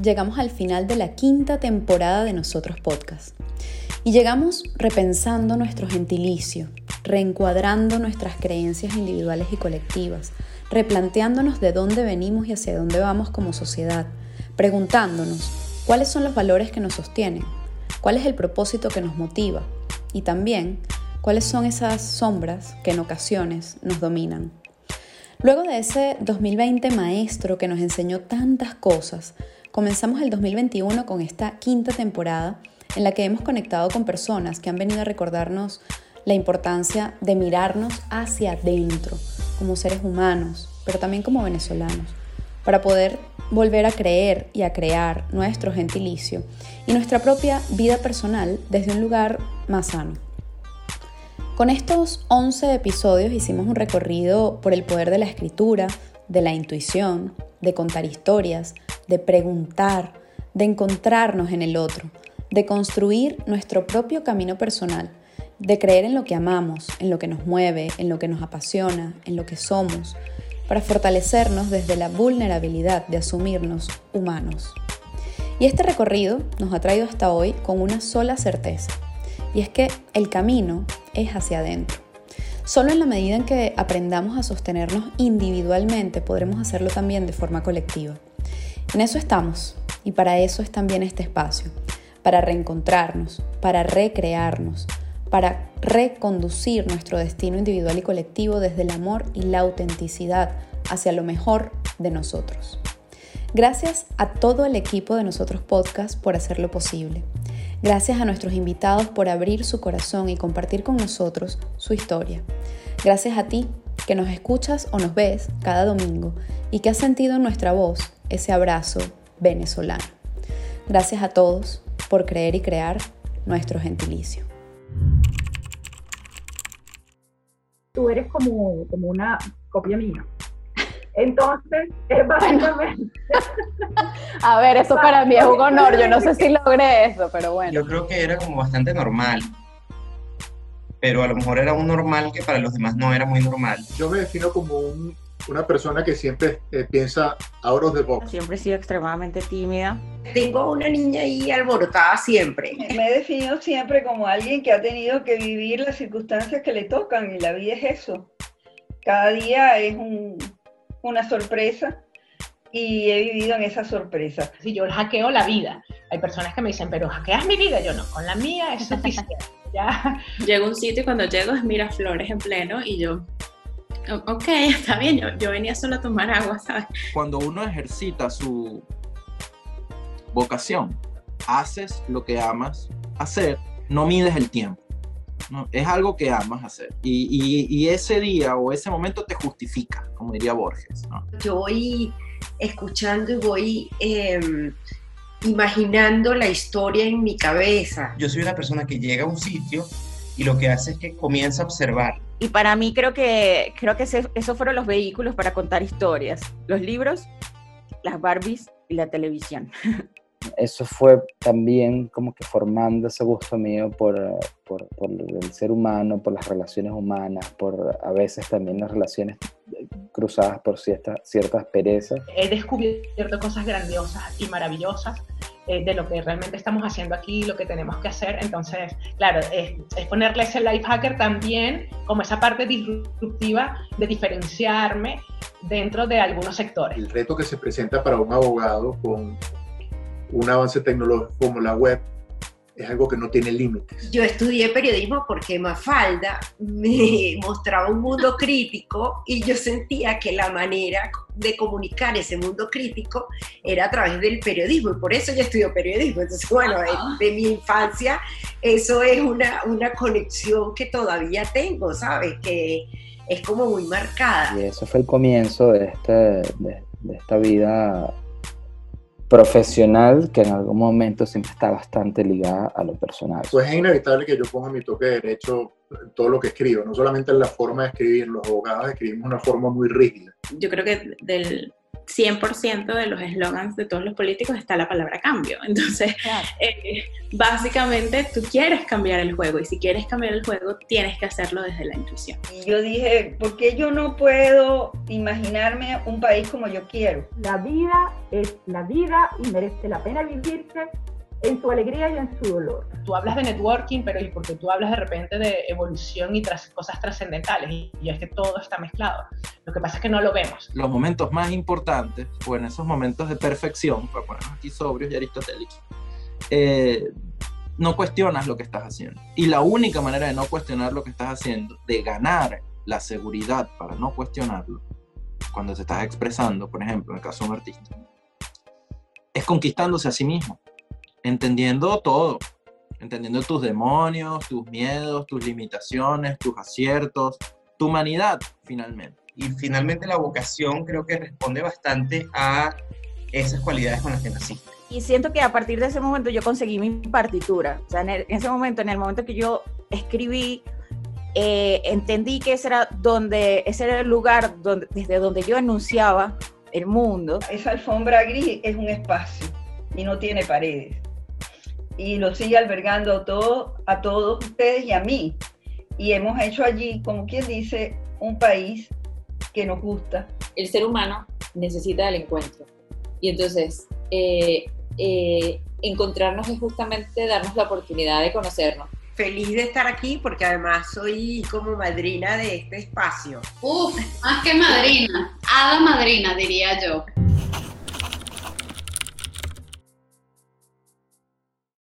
llegamos al final de la quinta temporada de Nosotros Podcast. Y llegamos repensando nuestro gentilicio, reencuadrando nuestras creencias individuales y colectivas, replanteándonos de dónde venimos y hacia dónde vamos como sociedad, preguntándonos cuáles son los valores que nos sostienen, cuál es el propósito que nos motiva y también cuáles son esas sombras que en ocasiones nos dominan. Luego de ese 2020 maestro que nos enseñó tantas cosas, comenzamos el 2021 con esta quinta temporada en la que hemos conectado con personas que han venido a recordarnos la importancia de mirarnos hacia adentro como seres humanos, pero también como venezolanos, para poder volver a creer y a crear nuestro gentilicio y nuestra propia vida personal desde un lugar más sano. Con estos 11 episodios hicimos un recorrido por el poder de la escritura, de la intuición, de contar historias, de preguntar, de encontrarnos en el otro, de construir nuestro propio camino personal, de creer en lo que amamos, en lo que nos mueve, en lo que nos apasiona, en lo que somos, para fortalecernos desde la vulnerabilidad de asumirnos humanos. Y este recorrido nos ha traído hasta hoy con una sola certeza, y es que el camino es hacia adentro. Solo en la medida en que aprendamos a sostenernos individualmente podremos hacerlo también de forma colectiva. En eso estamos y para eso es también este espacio, para reencontrarnos, para recrearnos, para reconducir nuestro destino individual y colectivo desde el amor y la autenticidad hacia lo mejor de nosotros. Gracias a todo el equipo de Nosotros Podcast por hacerlo posible. Gracias a nuestros invitados por abrir su corazón y compartir con nosotros su historia. Gracias a ti que nos escuchas o nos ves cada domingo y que has sentido en nuestra voz ese abrazo venezolano. Gracias a todos por creer y crear nuestro gentilicio. Tú eres como, como una copia mía. Entonces, es básicamente... A ver, eso para mí es un honor. Yo no sé si logré eso, pero bueno. Yo creo que era como bastante normal. Pero a lo mejor era un normal que para los demás no era muy normal. Yo me defino como una persona que siempre eh, piensa out of the box. Siempre he sido extremadamente tímida. Tengo una niña ahí alborotada siempre. Me he definido siempre como alguien que ha tenido que vivir las circunstancias que le tocan y la vida es eso. Cada día es un, una sorpresa y he vivido en esa sorpresa. Si yo hackeo la vida, hay personas que me dicen, pero hackeas mi vida, yo no, con la mía es suficiente. ya. Llego a un sitio y cuando llego es Miraflores en pleno y yo, ok, está bien, yo, yo venía solo a tomar agua, ¿sabes? Cuando uno ejercita su vocación, haces lo que amas hacer, no mides el tiempo. ¿no? Es algo que amas hacer. Y, y, y, ese día o ese momento te justifica, como diría Borges. ¿no? Yo voy escuchando y voy eh, imaginando la historia en mi cabeza. Yo soy una persona que llega a un sitio y lo que hace es que comienza a observar. Y para mí creo que, creo que esos fueron los vehículos para contar historias. Los libros, las Barbies y la televisión. eso fue también como que formando ese gusto mío por, por, por, el ser humano, por las relaciones humanas, por a veces también las relaciones cruzadas por ciertas, ciertas perezas. He descubierto cosas grandiosas y maravillosas eh, de lo que realmente estamos haciendo aquí, lo que tenemos que hacer. Entonces, claro, es, es ponerle ese life hacker también como esa parte disruptiva de diferenciarme dentro de algunos sectores. El reto que se presenta para un abogado con un avance tecnológico como la web es algo que no tiene límites. Yo estudié periodismo porque Mafalda me mostraba un mundo crítico y yo sentía que la manera de comunicar ese mundo crítico era a través del periodismo y por eso yo estudio periodismo. Entonces, bueno, de, de mi infancia eso es una, una conexión que todavía tengo, ¿sabes? Que es como muy marcada. Y eso fue el comienzo de, este, de, de esta vida profesional que en algún momento siempre está bastante ligada a lo personal. Pues es inevitable que yo ponga mi toque de derecho en todo lo que escribo, no solamente en la forma de escribir, los abogados escribimos una forma muy rígida. Yo creo que del 100% de los eslogans de todos los políticos está la palabra cambio. Entonces, eh, básicamente tú quieres cambiar el juego y si quieres cambiar el juego tienes que hacerlo desde la intuición. Y yo dije, ¿por qué yo no puedo imaginarme un país como yo quiero? La vida es la vida y merece la pena vivirse en su alegría y en su dolor. Tú hablas de networking, pero y porque tú hablas de repente de evolución y tras, cosas trascendentales, y, es que todo está mezclado. Lo que pasa es que no lo vemos. Los momentos más importantes, o en esos momentos de perfección, para ponernos aquí sobrios y aristotélicos, eh, no cuestionas lo que estás haciendo. Y la única manera de no cuestionar lo que estás haciendo, de ganar la seguridad para no cuestionarlo, cuando te estás expresando, por ejemplo, en el caso de un artista, es conquistándose a sí mismo entendiendo todo, entendiendo tus demonios, tus miedos, tus limitaciones, tus aciertos, tu humanidad finalmente. Y finalmente la vocación creo que responde bastante a esas cualidades con las que naciste. Y siento que a partir de ese momento yo conseguí mi partitura. O sea, en, ese momento, en el momento que yo escribí, eh, entendí que ese era, donde, ese era el lugar donde, desde donde yo enunciaba el mundo. Esa alfombra gris es un espacio y no tiene paredes y lo sigue albergando todo, a todos ustedes y a mí. Y hemos hecho allí, como quien dice, un país que nos gusta. El ser humano necesita del encuentro. Y entonces, eh, eh, encontrarnos es justamente darnos la oportunidad de conocernos. Feliz de estar aquí porque además soy como madrina de este espacio. Uf, más que madrina, hada madrina diría yo.